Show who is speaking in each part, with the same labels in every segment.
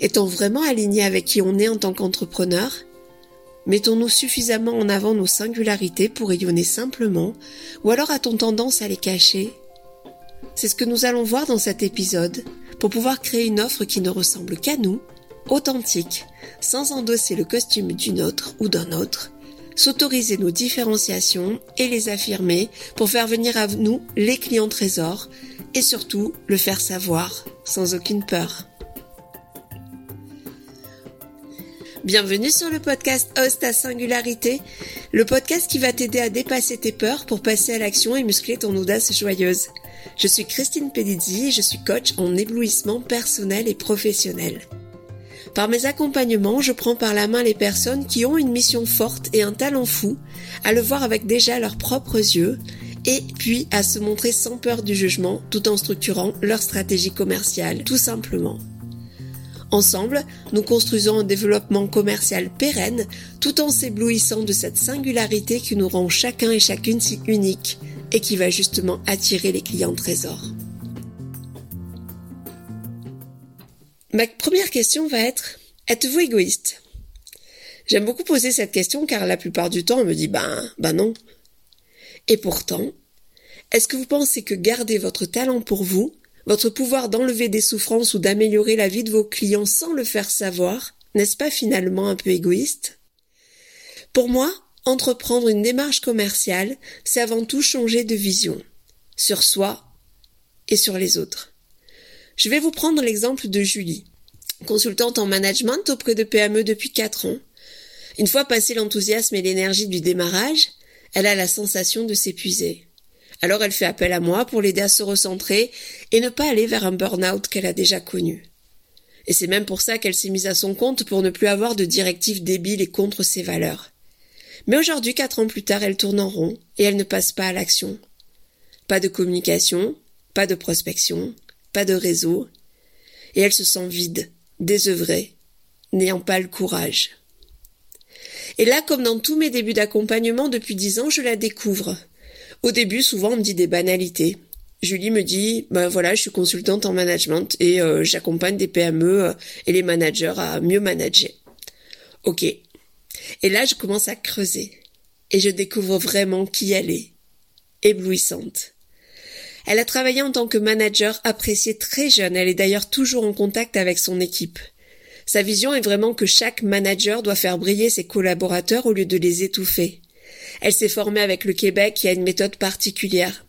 Speaker 1: Est-on vraiment aligné avec qui on est en tant qu'entrepreneur Mettons-nous suffisamment en avant nos singularités pour rayonner simplement, ou alors a-t-on tendance à les cacher? C'est ce que nous allons voir dans cet épisode, pour pouvoir créer une offre qui ne ressemble qu'à nous, authentique, sans endosser le costume d'une autre ou d'un autre, s'autoriser nos différenciations et les affirmer pour faire venir à nous les clients trésors et surtout le faire savoir sans aucune peur. Bienvenue sur le podcast Host à Singularité, le podcast qui va t'aider à dépasser tes peurs pour passer à l'action et muscler ton audace joyeuse. Je suis Christine Pedizzi et je suis coach en éblouissement personnel et professionnel. Par mes accompagnements, je prends par la main les personnes qui ont une mission forte et un talent fou, à le voir avec déjà leurs propres yeux, et puis à se montrer sans peur du jugement tout en structurant leur stratégie commerciale, tout simplement. Ensemble, nous construisons un développement commercial pérenne tout en s'éblouissant de cette singularité qui nous rend chacun et chacune si unique et qui va justement attirer les clients trésors. Ma première question va être Êtes-vous égoïste? J'aime beaucoup poser cette question car la plupart du temps on me dit ben, ben non. Et pourtant, est-ce que vous pensez que garder votre talent pour vous, votre pouvoir d'enlever des souffrances ou d'améliorer la vie de vos clients sans le faire savoir, n'est-ce pas finalement un peu égoïste? Pour moi, entreprendre une démarche commerciale, c'est avant tout changer de vision sur soi et sur les autres. Je vais vous prendre l'exemple de Julie, consultante en management auprès de PME depuis 4 ans. Une fois passé l'enthousiasme et l'énergie du démarrage, elle a la sensation de s'épuiser. Alors elle fait appel à moi pour l'aider à se recentrer et ne pas aller vers un burn-out qu'elle a déjà connu. Et c'est même pour ça qu'elle s'est mise à son compte pour ne plus avoir de directives débiles et contre ses valeurs. Mais aujourd'hui, quatre ans plus tard, elle tourne en rond et elle ne passe pas à l'action. Pas de communication, pas de prospection, pas de réseau, et elle se sent vide, désœuvrée, n'ayant pas le courage. Et là, comme dans tous mes débuts d'accompagnement depuis dix ans, je la découvre. Au début, souvent, on me dit des banalités. Julie me dit, ben voilà, je suis consultante en management et euh, j'accompagne des PME euh, et les managers à mieux manager. Ok. Et là, je commence à creuser et je découvre vraiment qui elle est. Éblouissante. Elle a travaillé en tant que manager appréciée très jeune. Elle est d'ailleurs toujours en contact avec son équipe. Sa vision est vraiment que chaque manager doit faire briller ses collaborateurs au lieu de les étouffer. Elle s'est formée avec le Québec qui a une méthode particulière.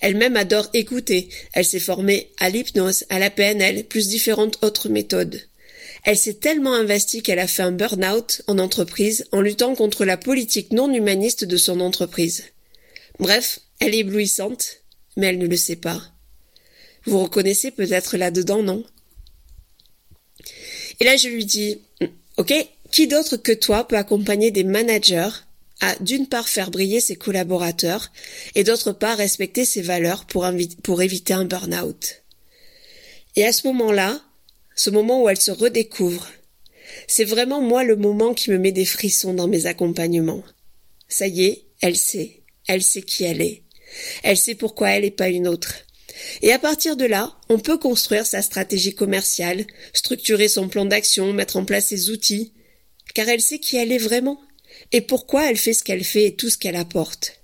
Speaker 1: Elle-même adore écouter. Elle s'est formée à l'hypnose, à la PNL, plus différentes autres méthodes. Elle s'est tellement investie qu'elle a fait un burn-out en entreprise en luttant contre la politique non humaniste de son entreprise. Bref, elle est éblouissante, mais elle ne le sait pas. Vous reconnaissez peut-être là-dedans, non? Et là, je lui dis, OK, qui d'autre que toi peut accompagner des managers à d'une part faire briller ses collaborateurs et d'autre part respecter ses valeurs pour, éviter un burn-out. Et à ce moment-là, ce moment où elle se redécouvre, c'est vraiment moi le moment qui me met des frissons dans mes accompagnements. Ça y est, elle sait, elle sait qui elle est, elle sait pourquoi elle n'est pas une autre. Et à partir de là, on peut construire sa stratégie commerciale, structurer son plan d'action, mettre en place ses outils, car elle sait qui elle est vraiment et pourquoi elle fait ce qu'elle fait et tout ce qu'elle apporte?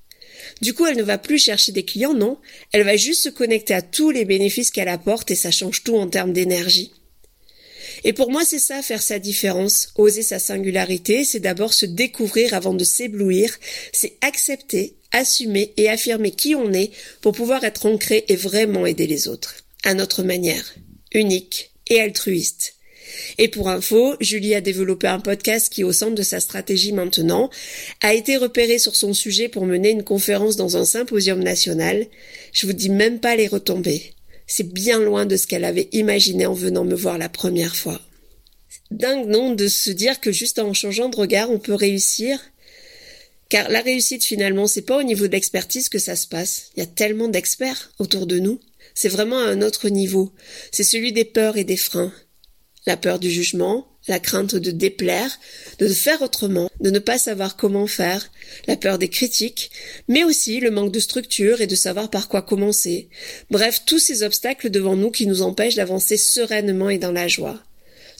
Speaker 1: Du coup, elle ne va plus chercher des clients, non, elle va juste se connecter à tous les bénéfices qu'elle apporte et ça change tout en termes d'énergie. Et pour moi, c'est ça, faire sa différence, oser sa singularité, c'est d'abord se découvrir avant de s'éblouir, c'est accepter, assumer et affirmer qui on est pour pouvoir être ancré et vraiment aider les autres, à notre manière, unique et altruiste. Et pour info, Julie a développé un podcast qui, au centre de sa stratégie maintenant, a été repéré sur son sujet pour mener une conférence dans un symposium national. Je vous dis même pas les retombées. C'est bien loin de ce qu'elle avait imaginé en venant me voir la première fois. Dingue, non, de se dire que juste en changeant de regard, on peut réussir. Car la réussite, finalement, c'est pas au niveau de l'expertise que ça se passe. Il y a tellement d'experts autour de nous. C'est vraiment à un autre niveau. C'est celui des peurs et des freins la peur du jugement, la crainte de déplaire, de faire autrement, de ne pas savoir comment faire, la peur des critiques, mais aussi le manque de structure et de savoir par quoi commencer. Bref, tous ces obstacles devant nous qui nous empêchent d'avancer sereinement et dans la joie.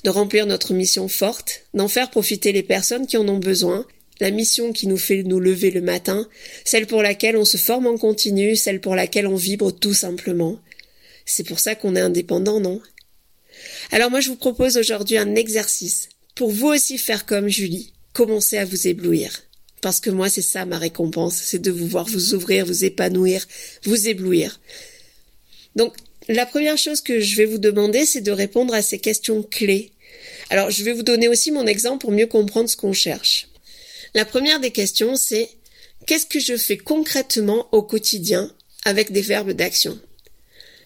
Speaker 1: de remplir notre mission forte, d'en faire profiter les personnes qui en ont besoin, la mission qui nous fait nous lever le matin, celle pour laquelle on se forme en continu, celle pour laquelle on vibre tout simplement. C'est pour ça qu'on est indépendant, non? Alors moi je vous propose aujourd'hui un exercice pour vous aussi faire comme Julie, commencer à vous éblouir. Parce que moi c'est ça ma récompense, c'est de vous voir vous ouvrir, vous épanouir, vous éblouir. Donc la première chose que je vais vous demander, c'est de répondre à ces questions clés. Alors, je vais vous donner aussi mon exemple pour mieux comprendre ce qu'on cherche. La première des questions, c'est qu'est-ce que je fais concrètement au quotidien avec des verbes d'action?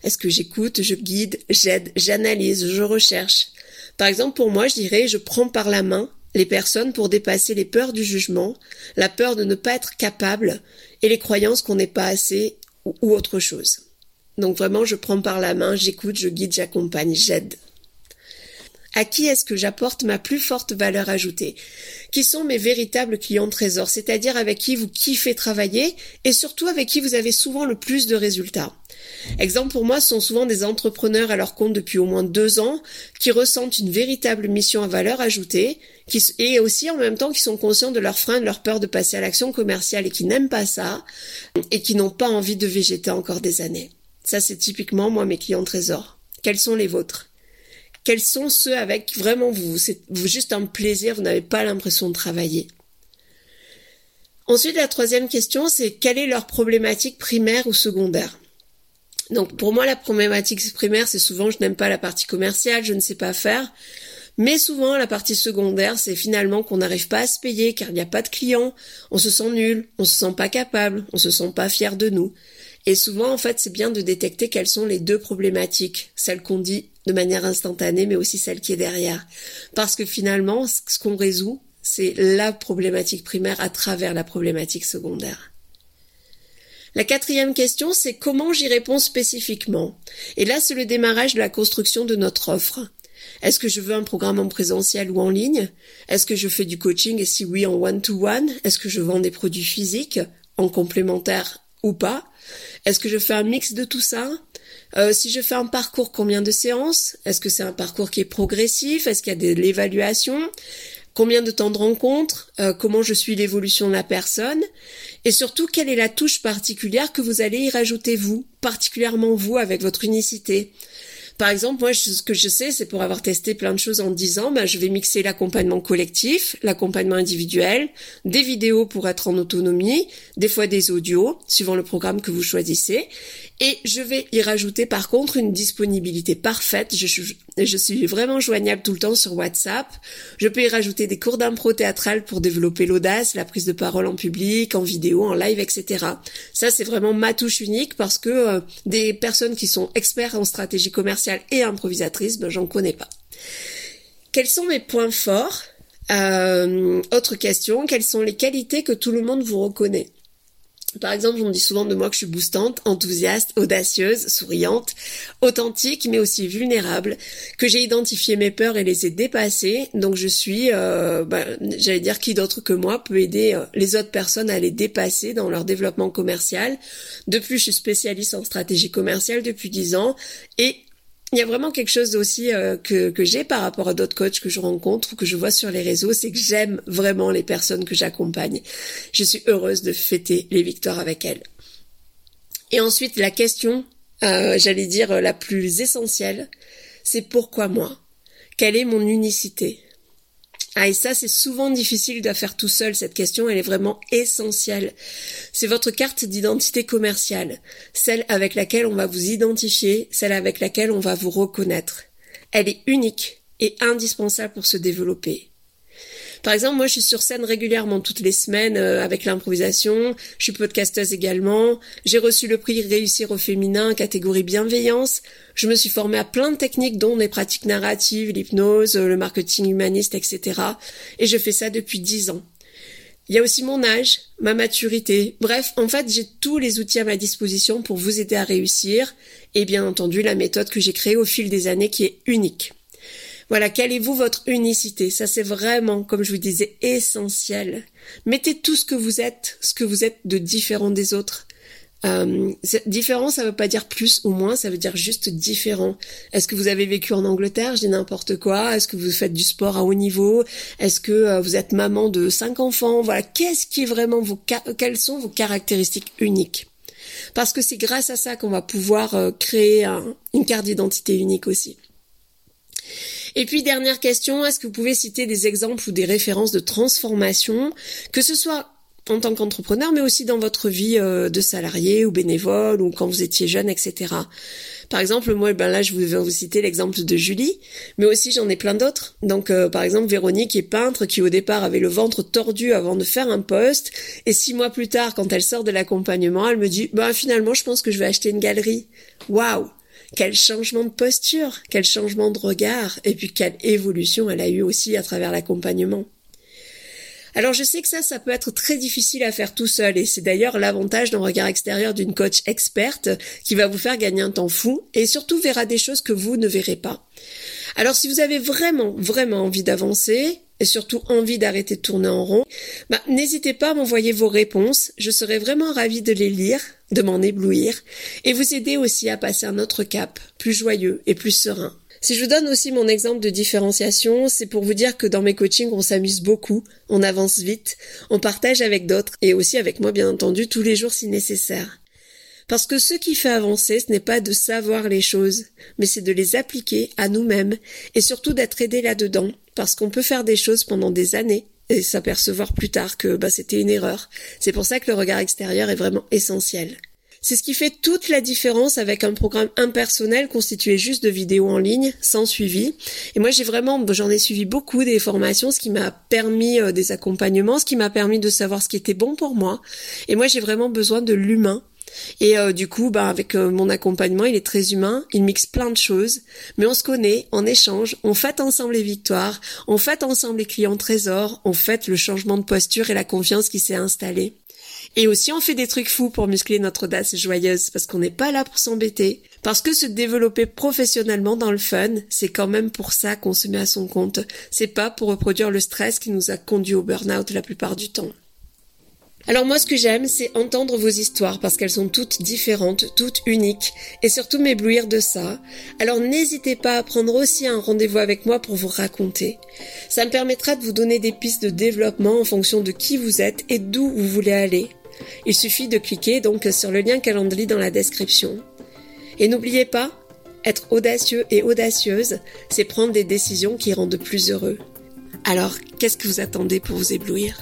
Speaker 1: Est-ce que j'écoute, je guide, j'aide, j'analyse, je recherche? Par exemple, pour moi, je dirais je prends par la main les personnes pour dépasser les peurs du jugement, la peur de ne pas être capable et les croyances qu'on n'est pas assez ou autre chose. Donc vraiment, je prends par la main, j'écoute, je guide, j'accompagne, j'aide. À qui est-ce que j'apporte ma plus forte valeur ajoutée? Qui sont mes véritables clients trésors, c'est-à-dire avec qui vous kiffez travailler et surtout avec qui vous avez souvent le plus de résultats? Exemple pour moi, ce sont souvent des entrepreneurs à leur compte depuis au moins deux ans qui ressentent une véritable mission à valeur ajoutée et aussi en même temps qui sont conscients de leurs freins, de leur peur de passer à l'action commerciale et qui n'aiment pas ça et qui n'ont pas envie de végéter encore des années. Ça, c'est typiquement, moi, mes clients trésors. Quels sont les vôtres? Quels sont ceux avec vraiment vous C'est juste un plaisir, vous n'avez pas l'impression de travailler? Ensuite, la troisième question, c'est quelle est leur problématique primaire ou secondaire? Donc, pour moi, la problématique primaire, c'est souvent je n'aime pas la partie commerciale, je ne sais pas faire. Mais souvent, la partie secondaire, c'est finalement qu'on n'arrive pas à se payer car il n'y a pas de clients, on se sent nul, on se sent pas capable, on se sent pas fier de nous. Et souvent, en fait, c'est bien de détecter quelles sont les deux problématiques, celles qu'on dit de manière instantanée, mais aussi celle qui est derrière. Parce que finalement, ce qu'on résout, c'est la problématique primaire à travers la problématique secondaire. La quatrième question, c'est comment j'y réponds spécifiquement. Et là, c'est le démarrage de la construction de notre offre. Est-ce que je veux un programme en présentiel ou en ligne? Est-ce que je fais du coaching? Et si oui en one-to-one? Est-ce que je vends des produits physiques en complémentaire ou pas? Est-ce que je fais un mix de tout ça? Euh, Si je fais un parcours, combien de séances? Est-ce que c'est un parcours qui est progressif? Est-ce qu'il y a de l'évaluation? Combien de temps de rencontre euh, Comment je suis l'évolution de la personne Et surtout, quelle est la touche particulière que vous allez y rajouter vous, particulièrement vous avec votre unicité par exemple, moi, ce que je sais, c'est pour avoir testé plein de choses en 10 ans, ben, je vais mixer l'accompagnement collectif, l'accompagnement individuel, des vidéos pour être en autonomie, des fois des audios, suivant le programme que vous choisissez. Et je vais y rajouter par contre une disponibilité parfaite. Je, je, suis vraiment joignable tout le temps sur WhatsApp. Je peux y rajouter des cours d'impro théâtral pour développer l'audace, la prise de parole en public, en vidéo, en live, etc. Ça, c'est vraiment ma touche unique parce que euh, des personnes qui sont experts en stratégie commerciale et improvisatrice, ben, j'en connais pas. Quels sont mes points forts? Euh, Autre question, quelles sont les qualités que tout le monde vous reconnaît? Par exemple, on me dit souvent de moi que je suis boostante, enthousiaste, audacieuse, souriante, authentique, mais aussi vulnérable, que j'ai identifié mes peurs et les ai dépassées. Donc je suis, euh, bah, j'allais dire, qui d'autre que moi peut aider euh, les autres personnes à les dépasser dans leur développement commercial. De plus, je suis spécialiste en stratégie commerciale depuis dix ans et il y a vraiment quelque chose aussi euh, que, que j'ai par rapport à d'autres coachs que je rencontre ou que je vois sur les réseaux, c'est que j'aime vraiment les personnes que j'accompagne. Je suis heureuse de fêter les victoires avec elles. Et ensuite, la question, euh, j'allais dire la plus essentielle, c'est pourquoi moi? Quelle est mon unicité? Ah, et ça, c'est souvent difficile de faire tout seul. Cette question, elle est vraiment essentielle. C'est votre carte d'identité commerciale, celle avec laquelle on va vous identifier, celle avec laquelle on va vous reconnaître. Elle est unique et indispensable pour se développer. Par exemple, moi, je suis sur scène régulièrement toutes les semaines euh, avec l'improvisation. Je suis podcasteuse également. J'ai reçu le prix Réussir au féminin, catégorie bienveillance. Je me suis formée à plein de techniques, dont les pratiques narratives, l'hypnose, le marketing humaniste, etc. Et je fais ça depuis dix ans. Il y a aussi mon âge, ma maturité. Bref, en fait, j'ai tous les outils à ma disposition pour vous aider à réussir. Et bien entendu, la méthode que j'ai créée au fil des années qui est unique. Voilà, quelle est vous votre unicité. Ça c'est vraiment, comme je vous disais, essentiel. Mettez tout ce que vous êtes, ce que vous êtes de différent des autres, Euh, différent, ça veut pas dire plus ou moins, ça veut dire juste différent. Est-ce que vous avez vécu en Angleterre, je dis n'importe quoi. Est-ce que vous faites du sport à haut niveau? Est-ce que euh, vous êtes maman de cinq enfants? Voilà, qu'est-ce qui est vraiment vos quelles sont vos caractéristiques uniques? Parce que c'est grâce à ça qu'on va pouvoir euh, créer une carte d'identité unique aussi. Et puis dernière question, est-ce que vous pouvez citer des exemples ou des références de transformation, que ce soit en tant qu'entrepreneur, mais aussi dans votre vie euh, de salarié ou bénévole ou quand vous étiez jeune, etc. Par exemple, moi, ben là, je vais vous citer l'exemple de Julie, mais aussi j'en ai plein d'autres. Donc, euh, par exemple, Véronique est peintre, qui au départ avait le ventre tordu avant de faire un poste, et six mois plus tard, quand elle sort de l'accompagnement, elle me dit, ben finalement, je pense que je vais acheter une galerie. Waouh quel changement de posture, quel changement de regard, et puis quelle évolution elle a eu aussi à travers l'accompagnement. Alors je sais que ça, ça peut être très difficile à faire tout seul et c'est d'ailleurs l'avantage d'un regard extérieur d'une coach experte qui va vous faire gagner un temps fou et surtout verra des choses que vous ne verrez pas. Alors si vous avez vraiment, vraiment envie d'avancer, et surtout envie d'arrêter de tourner en rond, bah, n'hésitez pas à m'envoyer vos réponses. Je serais vraiment ravie de les lire, de m'en éblouir, et vous aider aussi à passer un autre cap, plus joyeux et plus serein. Si je vous donne aussi mon exemple de différenciation, c'est pour vous dire que dans mes coachings, on s'amuse beaucoup, on avance vite, on partage avec d'autres et aussi avec moi bien entendu tous les jours si nécessaire. Parce que ce qui fait avancer, ce n'est pas de savoir les choses, mais c'est de les appliquer à nous-mêmes et surtout d'être aidé là-dedans, parce qu'on peut faire des choses pendant des années et s'apercevoir plus tard que bah, c'était une erreur. C'est pour ça que le regard extérieur est vraiment essentiel. C'est ce qui fait toute la différence avec un programme impersonnel constitué juste de vidéos en ligne, sans suivi. Et moi, j'ai vraiment, j'en ai suivi beaucoup des formations, ce qui m'a permis euh, des accompagnements, ce qui m'a permis de savoir ce qui était bon pour moi. Et moi, j'ai vraiment besoin de l'humain. Et euh, du coup, bah, avec euh, mon accompagnement, il est très humain, il mixe plein de choses, mais on se connaît, on échange, on fête ensemble les victoires, on fête ensemble les clients trésors, on fête le changement de posture et la confiance qui s'est installée. Et aussi, on fait des trucs fous pour muscler notre audace joyeuse, parce qu'on n'est pas là pour s'embêter. Parce que se développer professionnellement dans le fun, c'est quand même pour ça qu'on se met à son compte. C'est pas pour reproduire le stress qui nous a conduit au burn-out la plupart du temps. Alors moi ce que j'aime c'est entendre vos histoires parce qu'elles sont toutes différentes, toutes uniques et surtout m'éblouir de ça. Alors n'hésitez pas à prendre aussi un rendez-vous avec moi pour vous raconter. Ça me permettra de vous donner des pistes de développement en fonction de qui vous êtes et d'où vous voulez aller. Il suffit de cliquer donc sur le lien Calendly dans la description. Et n'oubliez pas, être audacieux et audacieuse, c'est prendre des décisions qui rendent plus heureux. Alors, qu'est-ce que vous attendez pour vous éblouir?